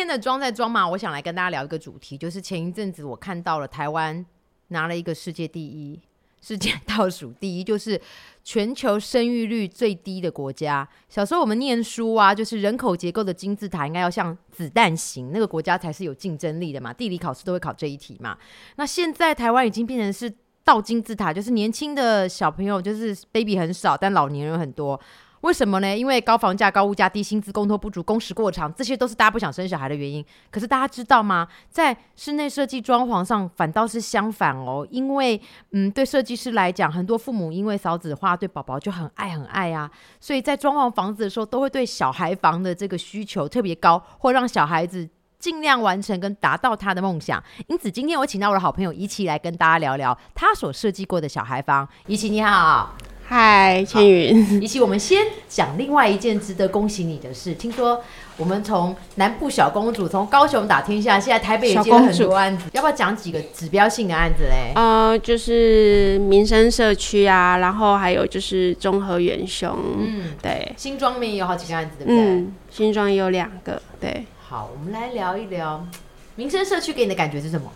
天的装在装嘛，我想来跟大家聊一个主题，就是前一阵子我看到了台湾拿了一个世界第一，世界倒数第一，就是全球生育率最低的国家。小时候我们念书啊，就是人口结构的金字塔应该要像子弹型，那个国家才是有竞争力的嘛。地理考试都会考这一题嘛。那现在台湾已经变成是倒金字塔，就是年轻的小朋友就是 baby 很少，但老年人很多。为什么呢？因为高房价、高物价、低薪资、工托不足、工时过长，这些都是大家不想生小孩的原因。可是大家知道吗？在室内设计装潢上，反倒是相反哦。因为，嗯，对设计师来讲，很多父母因为少子化，对宝宝就很爱很爱啊，所以在装潢房子的时候，都会对小孩房的这个需求特别高，或让小孩子尽量完成跟达到他的梦想。因此，今天我请到我的好朋友怡琪来跟大家聊聊他所设计过的小孩房。怡琪，你好。嗨，千云。一起，我们先讲另外一件值得恭喜你的事。听说我们从南部小公主，从高雄打天下，现在台北也接了很多案子。要不要讲几个指标性的案子嘞？呃，就是民生社区啊，然后还有就是综合元凶。嗯，对。新庄面也有好几个案子，对不对？嗯，新庄也有两个。对。好，我们来聊一聊民生社区给你的感觉是什么？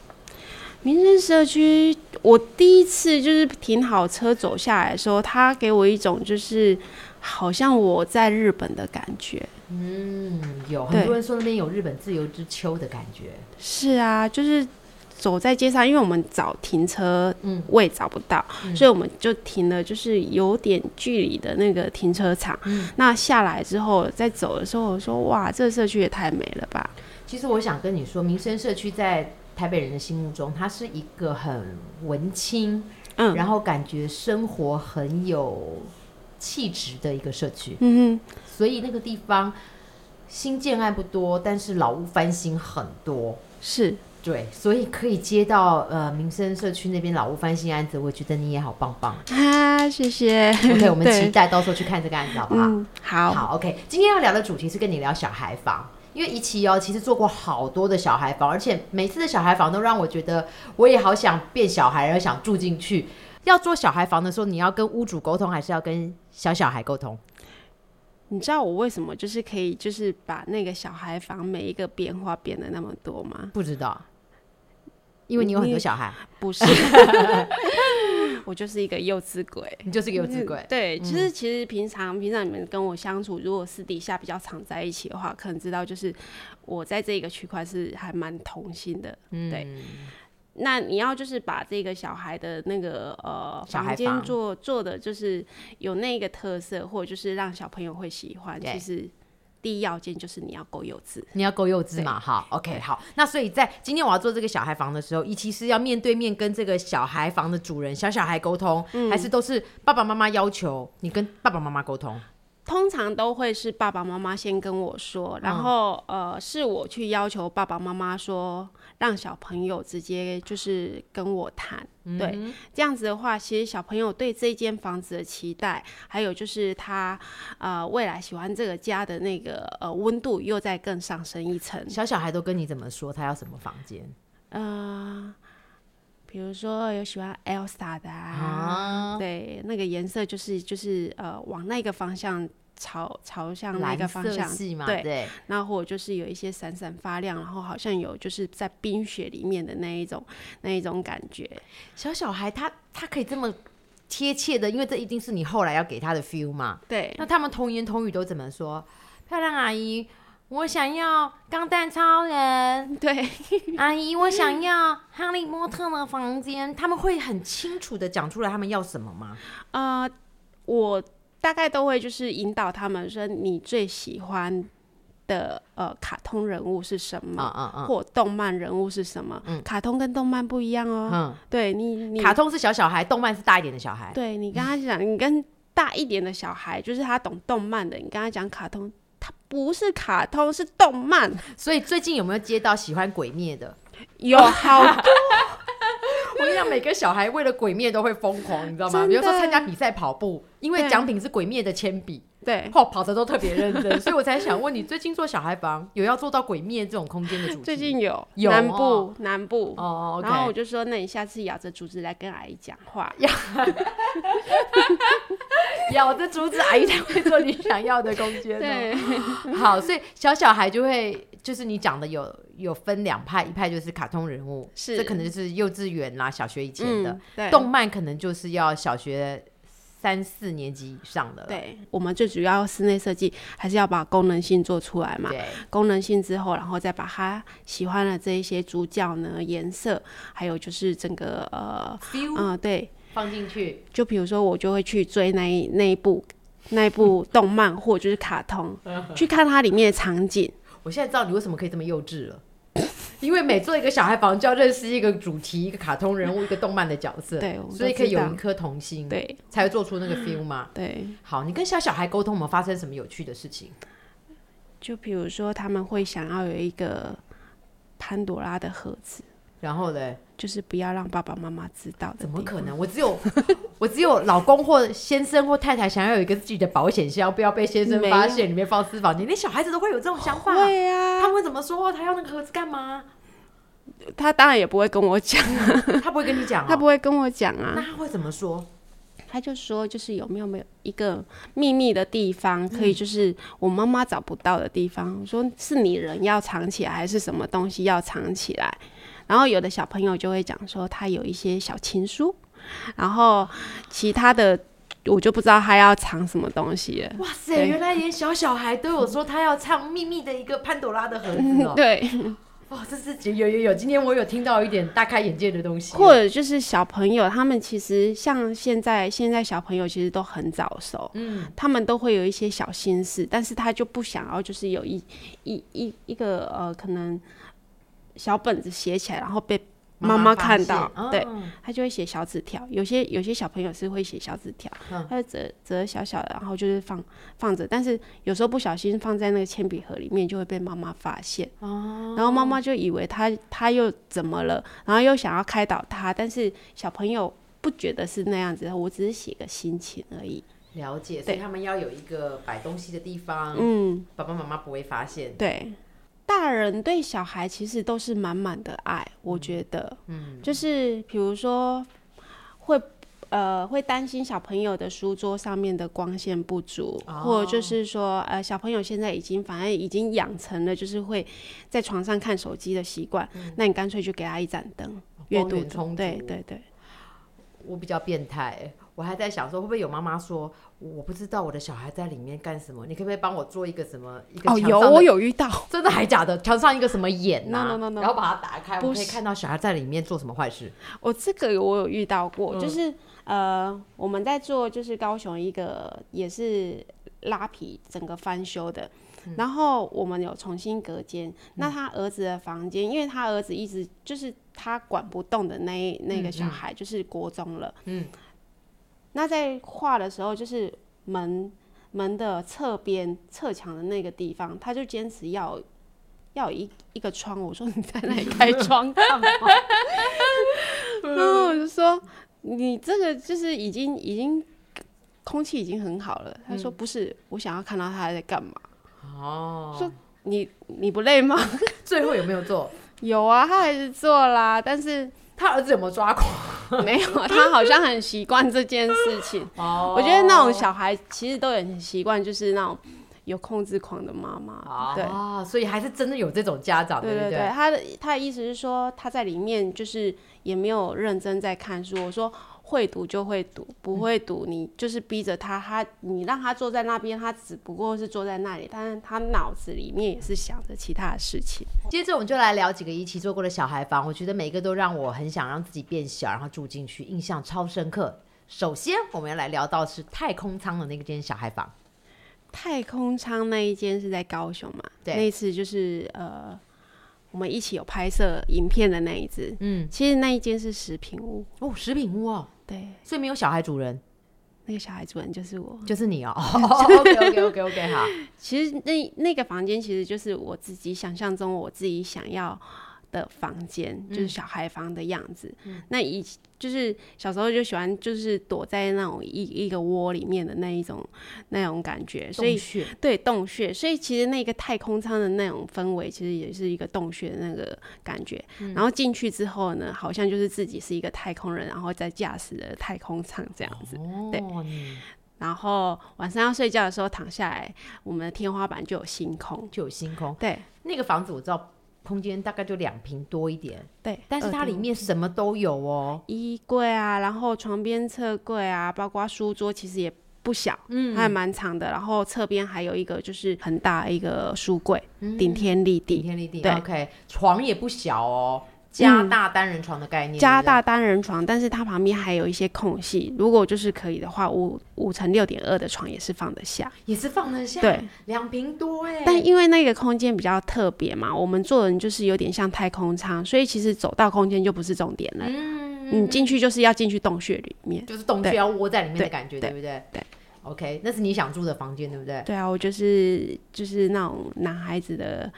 民生社区，我第一次就是停好车走下来的时候，他给我一种就是好像我在日本的感觉。嗯，有很多人说那边有日本自由之秋的感觉。是啊，就是走在街上，因为我们找停车位找不到，所以我们就停了，就是有点距离的那个停车场。那下来之后再走的时候，我说哇，这个社区也太美了吧！其实我想跟你说，民生社区在。台北人的心目中，它是一个很文青，嗯，然后感觉生活很有气质的一个社区，嗯哼，所以那个地方新建案不多，但是老屋翻新很多，是。对，所以可以接到呃民生社区那边老屋翻新案子，我觉得你也好棒棒。啊，谢谢，OK，我们 期待到时候去看这个案子好不好？好，好，OK，今天要聊的主题是跟你聊小孩房。因为一期哦，其实做过好多的小孩房，而且每次的小孩房都让我觉得，我也好想变小孩，而想住进去。要做小孩房的时候，你要跟屋主沟通，还是要跟小小孩沟通？你知道我为什么就是可以，就是把那个小孩房每一个变化变得那么多吗？不知道，因为你有很多小孩，不是。我就是一个幼稚鬼，你就是个幼稚鬼。对，其实其实平常平常你们跟我相处，如果私底下比较常在一起的话，可能知道就是我在这个区块是还蛮童心的。对，那你要就是把这个小孩的那个呃房间做做的就是有那个特色，或者就是让小朋友会喜欢，其实。第一要件就是你要够幼稚，你要够幼稚嘛，好，OK，好。那所以在今天我要做这个小孩房的时候，一其实要面对面跟这个小孩房的主人小小孩沟通，还是都是爸爸妈妈要求你跟爸爸妈妈沟通？通常都会是爸爸妈妈先跟我说，然后呃，是我去要求爸爸妈妈说，让小朋友直接就是跟我谈，对，这样子的话，其实小朋友对这间房子的期待，还有就是他呃未来喜欢这个家的那个呃温度又再更上升一层。小小孩都跟你怎么说？他要什么房间？呃。比如说有喜欢 Elsa 的啊，对，那个颜色就是就是呃往那个方向朝朝向那个方向，对，那或者就是有一些闪闪发亮，然后好像有就是在冰雪里面的那一种那一种感觉。小小孩他他可以这么贴切的，因为这一定是你后来要给他的 feel 嘛。对，那他们童言童语都怎么说？漂亮阿姨。我想要钢弹超人，对，阿姨，我想要哈利波特的房间。他们会很清楚的讲出来他们要什么吗？呃，我大概都会就是引导他们说，你最喜欢的呃卡通人物是什么？或动漫人物是什么？卡通跟动漫不一样哦。嗯，对你，你卡通是小小孩，动漫是大一点的小孩。对你跟他讲，你跟大一点的小孩，就是他懂动漫的，你跟他讲卡通。它不是卡通，是动漫。所以最近有没有接到喜欢鬼灭的？有好多。我跟你讲，每个小孩为了鬼灭都会疯狂，你知道吗？比如说参加比赛跑步，因为奖品是鬼灭的铅笔，对，跑跑的都特别认真。所以我才想问你，最近做小孩房有要做到鬼灭这种空间的主题？最近有，有南部南部哦。然后我就说，那你下次咬着竹子来跟阿姨讲话。咬着竹子阿姨才会做你想要的空间、哦。对，好，所以小小孩就会，就是你讲的有有分两派，一派就是卡通人物，是这可能就是幼稚园啦、小学以前的。动漫可能就是要小学三四年级以上的。对，我们最主要室内设计还是要把功能性做出来嘛。对，功能性之后，然后再把他喜欢的这一些主角呢、颜色，还有就是整个呃嗯、对，放进去，就比如说我就会去追那一那一部那一部动漫或者就是卡通，去看它里面的场景。我现在知道你为什么可以这么幼稚了。因为每做一个小孩房，就要认识一个主题、一个卡通人物、一个动漫的角色，对所以可以有一颗童心，对才会做出那个 feel 嘛。对，好，你跟小小孩沟通，有没有发生什么有趣的事情？就比如说他们会想要有一个潘多拉的盒子，然后嘞，就是不要让爸爸妈妈知道的。怎么可？能？我只有 我只有老公或先生或太太想要有一个自己的保险箱，不要被先生发现里面放私房钱，连小孩子都会有这种想法。会啊，他们会怎么说？他要那个盒子干嘛？他当然也不会跟我讲，啊 他不会跟你讲、哦，他不会跟我讲啊那。他会怎么说？他就说，就是有没有没有一个秘密的地方，可以就是我妈妈找不到的地方。我说是你人要藏起来，还是什么东西要藏起来？然后有的小朋友就会讲说，他有一些小情书，然后其他的我就不知道他要藏什么东西了。哇塞，原来连小小孩都有说他要唱秘密的一个潘朵拉的盒子哦。对，哇，这是有有有，今天我有听到一点大开眼界的东西。或者就是小朋友，他们其实像现在现在小朋友其实都很早熟，嗯，他们都会有一些小心思，但是他就不想要，就是有一一一一个呃，可能小本子写起来，然后被妈妈看到，对嗯他就会写小纸条。有些有些小朋友是会写小纸条，嗯他就折折小小的，然后就是放放着，但是有时候不小心放在那个铅笔盒里面，就会被妈妈发现。哦，然后妈妈就以为他他又怎么了，然后又想要开导他，但是小朋友不觉得是那样子，我只是写个心情而已。了解，所以他们要有一个摆东西的地方，嗯，爸爸妈妈不会发现。对，大人对小孩其实都是满满的爱，我觉得，嗯，就是比如说会。呃，会担心小朋友的书桌上面的光线不足，或者就是说，呃，小朋友现在已经反正已经养成了就是会在床上看手机的习惯，那你干脆就给他一盏灯，阅读对对对，我比较变态，我还在想说，会不会有妈妈说，我不知道我的小孩在里面干什么，你可不可以帮我做一个什么一个哦，有墙上的我有遇到，真的还假的？墙上一个什么眼呐、No, no, no, no 然后把它打开，我可以看到小孩在里面做什么坏事。我这个我有遇到过，嗯就是呃，我们在做就是高雄一个也是拉皮整个翻修的，嗯然后我们有重新隔间。那他儿子的房间，因为他儿子一直就是他管不动的那一那个小孩，就是国中了，嗯，那在画的时候，就是门门的侧边侧墙的那个地方，他就坚持要要一一个窗。我说你在那里开窗干嘛？然后我就说你这个就是已经已经空气已经很好了。他说不是，我想要看到他在干嘛。哦，说你你不累吗？最后有没有做？有啊，他还是做啦，但是他儿子有没有抓狂？没有，他好像很习惯这件事情。哦我觉得那种小孩其实都很习惯，就是那种有控制狂的妈妈。对啊，所以还是真的有这种家长，不对对对，他的他的意思是说他在里面就是也没有认真在看书。我说会读就会读，不会读你就是逼着他，他你让他坐在那边，他只不过是坐在那里，但是他脑子里面也是想着其他的事情。接着我们就来聊几个一起做过的小孩房，我觉得每一个都让我很想让自己变小，然后住进去，印象超深刻。首先，我们要来聊到是太空舱的那个间小孩房，太空舱那一间是在高雄嘛？对那一次就是呃，我们一起有拍摄影片的那一只。嗯，其实那一间是食品屋，哦，食品屋哦，对，所以没有小孩主人，那个小孩主人就是我。就是你哦。OK OK OK OK，好，其实那那个房间其实就是我自己想象中我自己想要的房间，就是小孩房的样子。那以就是小时候就喜欢就是躲在那种一一个窝里面的那一种那种感觉，所以洞对洞穴，所以其实那个太空舱的那种氛围，其实也是一个洞穴的那个感觉。然后进去之后呢，好像就是自己是一个太空人，然后在驾驶的太空舱这样子。对。然后晚上要睡觉的时候躺下来，我们的天花板就有星空，就有星空。对。那个房子我知道，空间大概就两平多一点，对，但是它里面什么都有哦。衣柜啊，然后床边侧柜啊，包括书桌，其实也不小，嗯，还蛮长的。然后侧边还有一个就是很大一个书柜，顶天立地，顶天立地。对 OK，床也不小哦，加大单人床的概念，加大单人床，但是它旁边还有一些空隙。如果就是可以的话，五五乘六点二的床也是放得下。也是放得下，对，两平多哎。但因为那个空间比较特别嘛，我们做人就是有点像太空舱，所以其实走到空间就不是重点了。嗯，你进去就是要进去洞穴里面。就是洞穴要窝在里面的感觉，对对不对？对。OK，那是你想住的房间，对不对？对啊，我就是就是那种男孩子的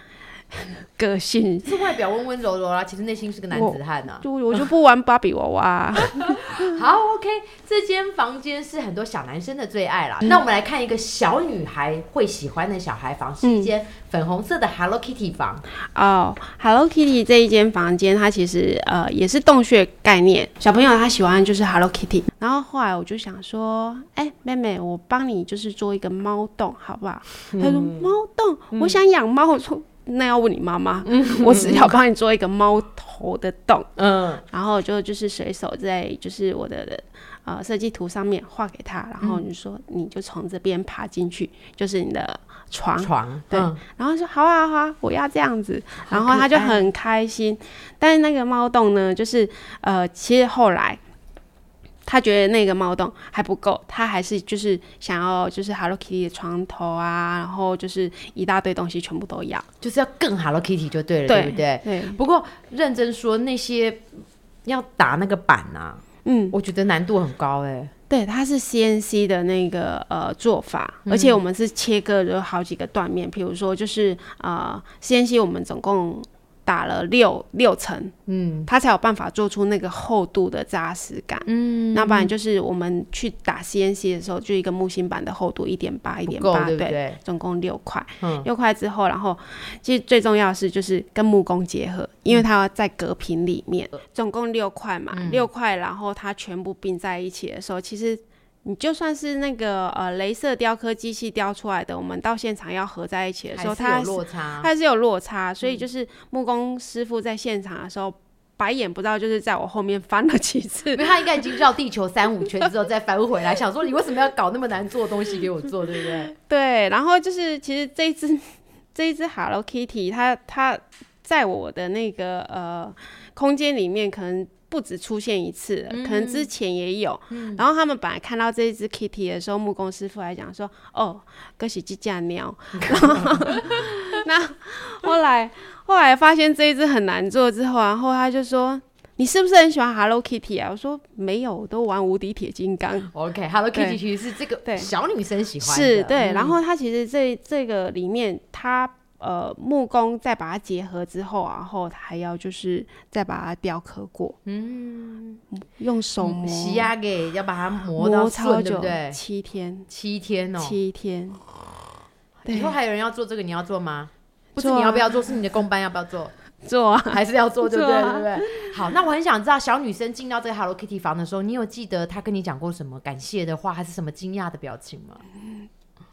个性，是外表温温柔柔啦，其实内心是个男子汉呐、就我就不玩芭比娃娃。好，OK，这间房间是很多小男生的最爱啦。那我们来看一个小女孩会喜欢的小孩房，是一间粉红色的 Hello Kitty 房。哦、h e l l o Kitty 这一间房间，它其实呃也是洞穴概念。小朋友他喜欢就是 Hello Kitty，然后后来我就想说，哎、妹妹，我帮你就是做一个猫洞，好不好？他说猫洞，我想养猫。我说那要问你妈妈，我只要帮你做一个猫头的洞。嗯，然后就就是随手在就是我的呃设计图上面画给他，然后你就说你就从这边爬进去，就是你的床。床对嗯然后说好啊好啊，我要这样子，然后他就很开心。但是那个猫洞呢，就是呃，其实后来他觉得那个猫洞还不够，他还是就是想要就是 Hello Kitty 的床头啊，然后就是一大堆东西全部都要。就是要更 Hello Kitty 就对了，对对不对？对，不过认真说，那些要打那个板啊，嗯，我觉得难度很高哎、对，它是 CNC 的那个呃做法，而嗯且我们是切割了好几个断面，比如说就是呃 CNC 我们总共打了六六层，嗯它才有办法做出那个厚度的扎实感。嗯，那不然就是我们去打 CNC 的时候，就一个木芯板的厚度一点八，一点八，对？总共六块。嗯六块之后，然后其实最重要的是就是跟木工结合，因为它要在隔屏里面，总共六块嘛，六块，然后它全部并在一起的时候，其实。你就算是那个呃，镭射雕刻机器雕出来的，我们到现场要合在一起的时候，还是有它落差，它是有落差，所以就是木工师傅在现场的时候，白眼不知道就是在我后面翻了几次因，为他应该已经绕地球三五圈之后再翻回来，想说你为什么要搞那么难做的东西给我做，对不对？对，然后就是其实这一只这一只 Hello Kitty，它它在我的那个呃空间里面可能。不止出现一次了，可能之前也有。然后他们本来看到这一只 Kitty 的时候，木工师傅还讲说：“哦，哥喜鸡架鸟。”然后那后来后来发现这一只很难做之后，然后他就说：“你是不是很喜欢 Hello Kitty 啊？”我说：“没有，我都玩无敌铁金刚。” OK，Hello Kitty 对其实是这个对小女生喜欢的，是对，嗯然后它其实这这个里面，它呃木工再把它结合之后，然后还要就是再把它雕刻过，嗯，用手磨。洗压给要把它磨到磨超顺，对？久不对？七天，七天哦，七天，对。以后还有人要做这个，你要做吗？不是你要不要做，是你的公班要不要做，做啊，还是要做，对不对？啊。对不对？好，那我很想知道，小女生进到这个 Hello Kitty 房的时候，你有记得她跟你讲过什么感谢的话，还是什么惊讶的表情吗？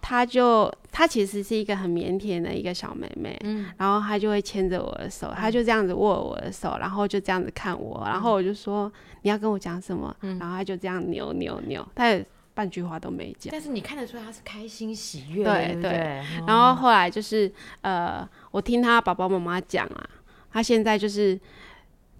她就她其实是一个很腼腆的一个小妹妹，嗯。然后她就会牵着我的手，她就这样子握我的手，然后就这样子看我，然后我就说你要跟我讲什么，然后她就这样扭扭扭，她也半句话都没讲。但是你看得出来她是开心喜悦，对对然后后来就是呃，我听他爸爸妈妈讲啊，他现在就是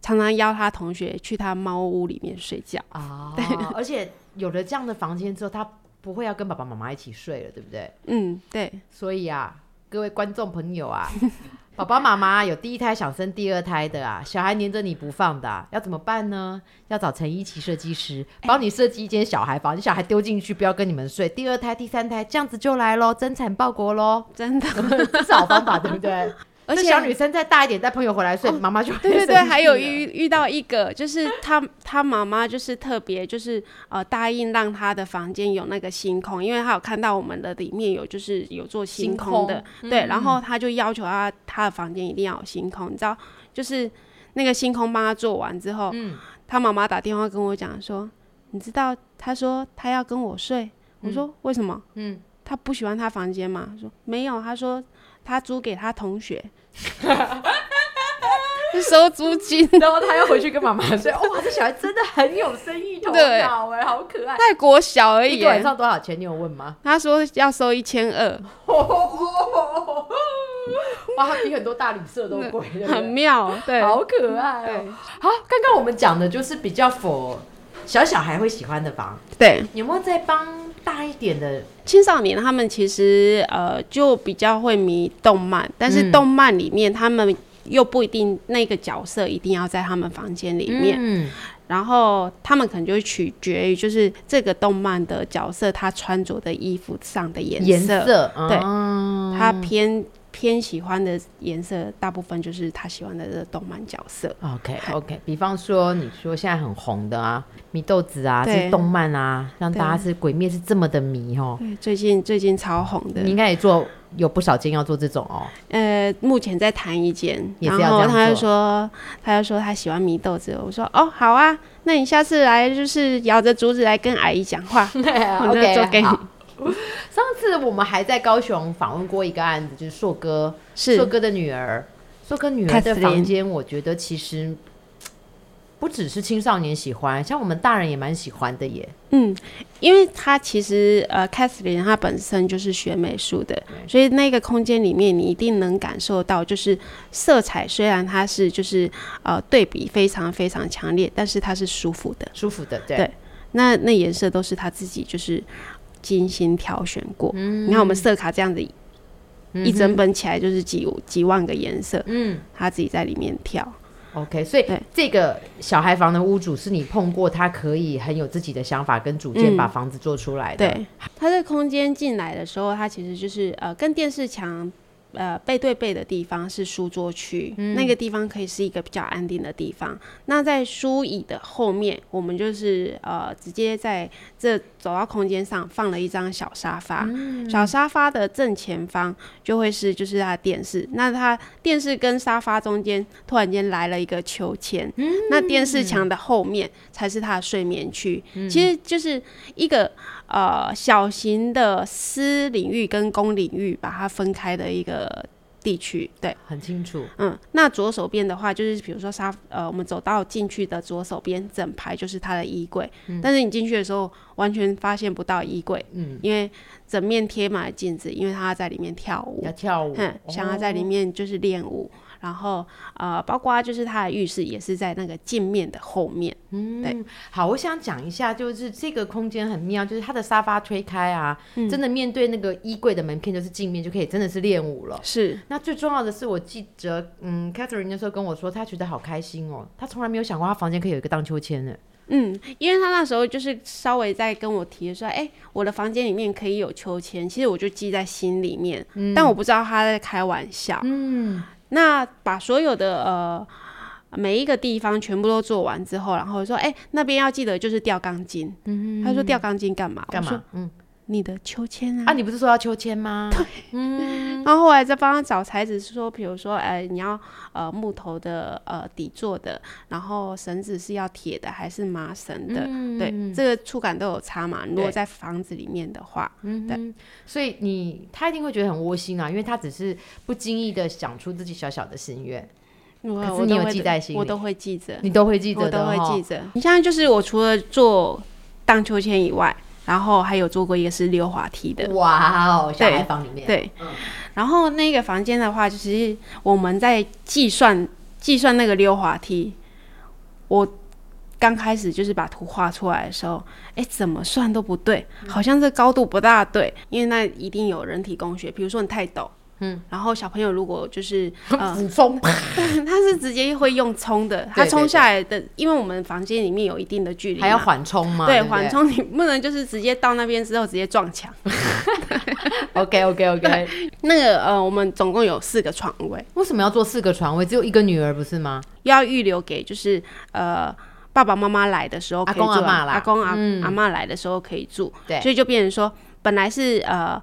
常常邀他同学去他猫屋里面睡觉。啊，而且有了这样的房间之后，她不会要跟爸爸妈妈一起睡了，对不对？嗯，对，所以啊，各位观众朋友啊，爸爸妈妈有第一胎想生第二胎的啊，小孩黏着你不放的、啊，要怎么办呢？要找陈一奇设计师帮你设计一间小孩房，你小孩丢进去，不要跟你们睡。第二胎、第三胎这样子就来喽，增产报国喽，真的。这是好方法，对不对？而且小女生再大一点，带朋友回来睡，妈妈就会对对对，还有了遇遇到一个，就是她她妈妈就是特别就是呃答应让她的房间有那个星空，因为她有看到我们的里面有就是有做星星空的，空对，然后她就要求她她的房间一定要有星空，你知道，就是那个星空帮他做完之后，嗯他妈妈打电话跟我讲说，你知道，她说她要跟我睡，我说为什么？嗯，他不喜欢她房间吗？说没有，她说他租给他同学。收租金，然后他又回去跟妈妈说：“哇，这小孩真的很有生意头脑哎，好可爱。”泰国小而已，一晚上多少钱？你有问吗？他说要收一千二。哇，他比很多大旅社都贵，很妙，对，好可爱。对，好，刚刚我们讲的就是比较佛小小孩会喜欢的房。对，有没有在帮大一点的青少年？他们其实呃就比较会迷动漫，但是动漫里面他们。又不一定那个角色一定要在他们房间里面，然后他们可能就会取决于就是这个动漫的角色他穿着的衣服上的颜色，对，他偏。偏喜欢的颜色，大部分就是他喜欢的这个动漫角色。OK OK，比方说你说现在很红的啊，米豆子啊，这动漫啊，让大家是鬼灭是这么的迷哦。对，最近最近超红的。你应该也做有不少间要做这种哦。呃，目前在谈一间，然后他就说，他就说他喜欢米豆子，我说哦好啊，那你下次来就是咬着竹子来跟阿姨讲话，我就做给你。上次我们还在高雄访问过一个案子，就是硕哥，是硕哥的女儿，硕哥女儿的房间，我觉得其实不只是青少年喜欢，像我们大人也蛮喜欢的耶。嗯，因为他其实呃，Catherine 她本身就是学美术的，所以那个空间里面你一定能感受到，就是色彩虽然它是就是呃对比非常非常强烈，但是它是舒服的，舒服的，对。那那颜色都是他自己就是。精心挑选过，你看我们色卡这样子，一整本起来就是几几万个颜色，嗯，他自己在里面挑。OK，所以这个小孩房的屋主是你碰过，他可以很有自己的想法跟主见，把房子做出来的。对，他这空间进来的时候，他其实就是呃，跟电视墙。呃，背对背的地方是书桌区，那个地方可以是一个比较安定的地方。那在书椅的后面，我们就是呃，直接在这走到空间上放了一张小沙发。小沙发的正前方就会是就是它的电视。那它电视跟沙发中间突然间来了一个秋千。那电视墙的后面才是它的睡眠区。其实就是一个。呃，小型的私领域跟公领域把它分开的一个地区，对，很清楚。嗯，那左手边的话，就是比如说沙，呃，我们走到进去的左手边，整排就是它的衣柜。嗯，但是你进去的时候，完全发现不到衣柜。嗯，因为整面贴满了镜子，因为他在里面跳舞，要跳舞，嗯，想要在里面就是练舞。然后，呃，包括就是他的浴室也是在那个镜面的后面。嗯，对。好，我想讲一下，就是这个空间很妙，就是它的沙发推开啊，真的面对那个衣柜的门片就是镜面，就可以真的是练舞了。是。那最重要的是，我记得，嗯，Catherine 那时候跟我说，她觉得好开心哦，她从来没有想过她房间可以有一个荡秋千呢。嗯，因为他那时候就是稍微在跟我提说，哎，我的房间里面可以有秋千，其实我就记在心里面，但我不知道他在开玩笑。嗯。那把所有的呃每一个地方全部都做完之后，然后说：“哎，那边要记得就是吊钢筋。”他说：“吊钢筋干嘛？”干嘛？嗯。你的秋千啊？啊，你不是说要秋千吗？对，嗯。然后后来再帮他找材质，说，比如说，哎，你要呃木头的呃底座的，然后绳子是要铁的还是麻绳的？对，这个触感都有差嘛。如果在房子里面的话，嗯，对。所以你他一定会觉得很窝心啊，因为他只是不经意的想出自己小小的心愿，可是你有记在心里，我都会记着，你都会记着，我都会记着。你现在就是我除了做荡秋千以外。然后还有做过一个是溜滑梯的，哇哦，小孩房里面。对，然后那个房间的话，就是我们在计算计算那个溜滑梯，我刚开始就是把图画出来的时候，哎，怎么算都不对，好像这高度不大对，因为那一定有人体工学，比如说你太陡。嗯，然后小朋友如果就是 呃冲，他是直接会用冲的，他冲下来的，因为我们房间里面有一定的距离，还要缓冲吗？对，缓冲你不能就是直接到那边之后直接撞墙。OK OK OK，那个呃，我们总共有四个床位，为什么要做四个床位？只有一个女儿不是吗？要预留给就是呃爸爸妈妈来的时候，阿公阿妈阿公阿阿妈来的时候可以住，对，所以就变成说本来是呃。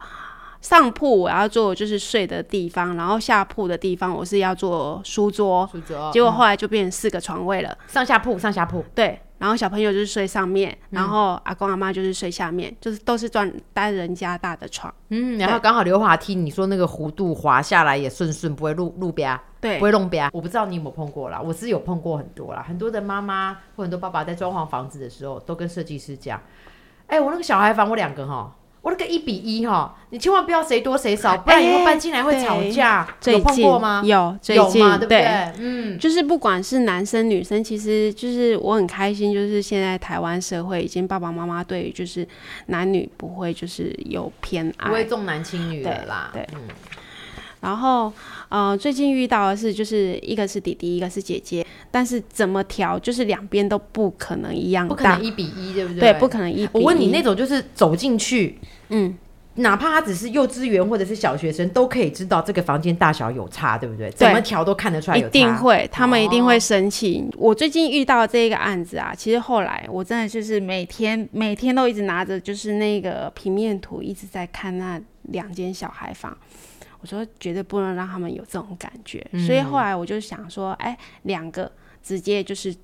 上铺我要做就是睡的地方，然后下铺的地方我是要做书桌。书桌。结果后来就变成四个床位了。上下铺，上下铺。对，然后小朋友就是睡上面，然后阿公阿妈就是睡下面，就是都是专单人加大的床。嗯，然后刚好溜滑梯，你说那个弧度滑下来也顺顺，不会路路边，对不会弄边。我不知道你有没有碰过啦，我是有碰过很多啦，很多的妈妈或很多爸爸在装潢房子的时候，都跟设计师讲，哎、我那个小孩房我两个哈。我那个一比一哈，你千万不要谁多谁少，不然以后搬进来会吵架。最有碰近过吗？有，最近有嘛，对不对对？嗯，就是不管是男生女生，其实就是我很开心，就是现在台湾社会已经爸爸妈妈对于就是男女不会就是有偏爱，不会重男轻女的啦。对嗯然后呃最近遇到的是就是一个是弟弟，一个是姐姐，但是怎么调就是两边都不可能一样大不可能，一比一，对不对？对，不可能一比我问你，那种就是走进去，嗯，哪怕他只是幼稚园或者是小学生，都可以知道这个房间大小有差，对不对？怎么调都看得出来有一。定会，他们一定哦会生气。我最近遇到这个案子啊，其实后来我真的就是每天每天都一直拿着就是那个平面图，一直在看那两间小孩房。我说绝对不能让他们有这种感觉，嗯所以后来我就想说，哎，两个直接就是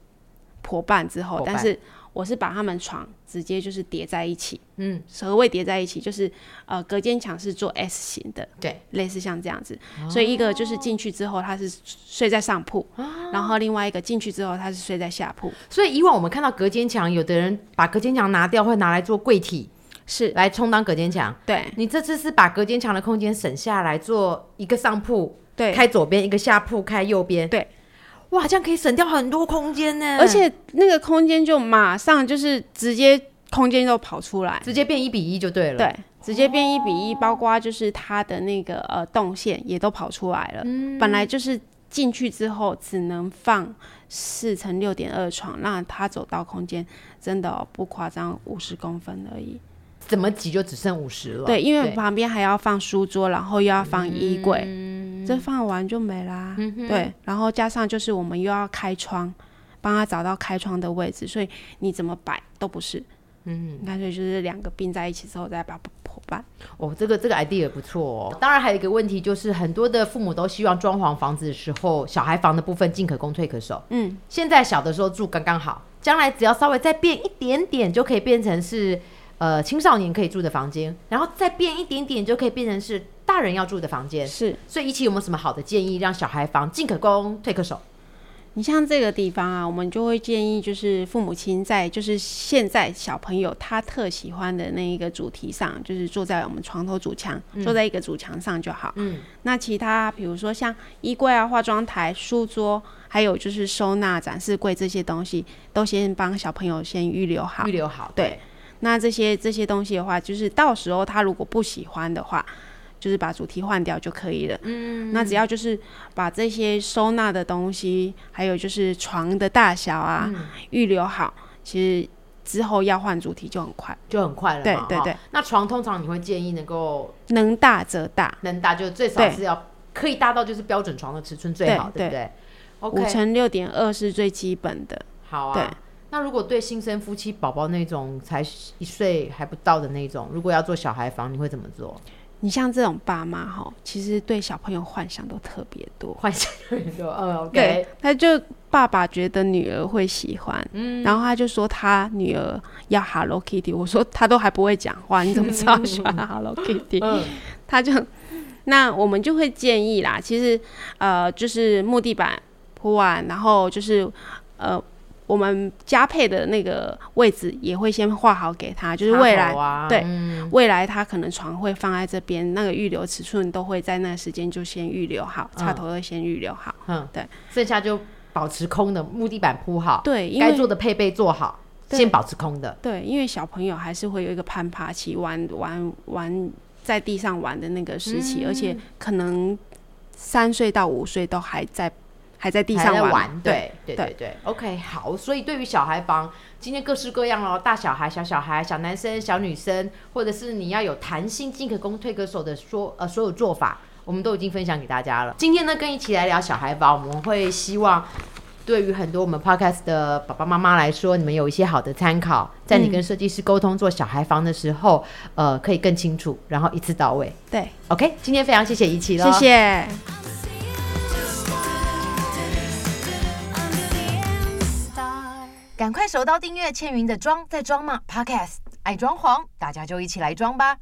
破伴之后，但是我是把他们床直接就是叠在一起，嗯，何谓叠在一起？就是呃隔间墙是做 S 型的，对，类似像这样子，所以一个就是进去之后他是睡在上铺，然后另外一个进去之后他是睡在下铺，所以以往我们看到隔间墙，有的人把隔间墙拿掉，会拿来做柜体是来充当隔间墙。对你这次是把隔间墙的空间省下来，做一个上铺对，开左边，一个下铺开右边。对，哇，这样可以省掉很多空间呢，而且那个空间就马上就是直接空间都跑出来，直接变一比一就对了。对，直接变一比一，包括就是它的那个呃动线也都跑出来了，本来就是。进去之后只能放四乘六点二床，那它走到空间真的哦、不夸张，五十公分而已。怎么挤就只剩五十了。对，因为旁边还要放书桌，然后又要放衣柜，这放完就没啦。对，然后加上就是我们又要开窗，帮他找到开窗的位置，所以你怎么摆都不是。嗯，干脆就是两个并在一起之后再把它破半。哦，这个这个 idea 也不错哦。当然还有一个问题就是，很多的父母都希望装潢房子的时候，小孩房的部分进可攻退可守。嗯，现在小的时候住刚刚好，将来只要稍微再变一点点，就可以变成是呃青少年可以住的房间，然后再变一点点，就可以变成是大人要住的房间。是所以，一起有没有什么好的建议，让小孩房进可攻退可守？你像这个地方啊，我们就会建议就是父母亲在就是现在小朋友他特喜欢的那一个主题上，就是坐在我们床头主墙，坐在一个主墙上就好。嗯，那其他比如说像衣柜啊、化妆台、书桌，还有就是收纳展示柜这些东西，都先帮小朋友先预留好预。留好。对那这些这些东西的话，就是到时候他如果不喜欢的话，就是把主题换掉就可以了。嗯，那只要就是把这些收纳的东西，还有就是床的大小啊，预、留好，其实之后要换主题就很快，就很快了对对对。那床通常你会建议能够能大则大，能大，就最少对是要可以大到就是标准床的尺寸最好，对对不对五乘六点二是最基本的。好啊。对那如果对新生夫妻宝宝那种才一岁还不到的那种，如果要做小孩房，你会怎么做？你像这种爸妈哈，其实对小朋友幻想都特别多。幻想很多，嗯，OK，对，他就爸爸觉得女儿会喜欢，嗯然后他就说他女儿要 Hello Kitty，我说他都还不会讲话，你怎么知道喜欢 Hello Kitty？嗯，他就那我们就会建议啦，其实呃就是木地板铺完，然后就是呃我们加配的那个位置也会先画好给他，就是未来对嗯。未来他可能床会放在这边，那个预留尺寸都会在那个时间就先预留好，插头会先预留好。嗯，对，剩下就保持空的，木地板铺好，对，因该做的配备做好，先保持空的。对，因为小朋友还是会有一个攀爬期，玩玩玩在地上玩的那个时期，而嗯且可能三岁到五岁都还在还在地上玩。玩，对对对对对，OK，好，所以对于小孩房，今天各式各样咯，大小孩、小小孩、小男生、小女生，或者是你要有弹性、进可攻、退可守的说呃所有做法，我们都已经分享给大家了。今天呢，跟一起来聊小孩房，我们会希望。对于很多我们 podcast 的爸爸妈妈来说，你们有一些好的参考，在你跟设计师沟通做小孩房的时候，呃，可以更清楚，然后一次到位。对，OK，今天非常谢谢怡琪了，谢谢。赶快手刀订阅倩云的装在装吗 Podcast，爱装潢，大家就一起来装吧。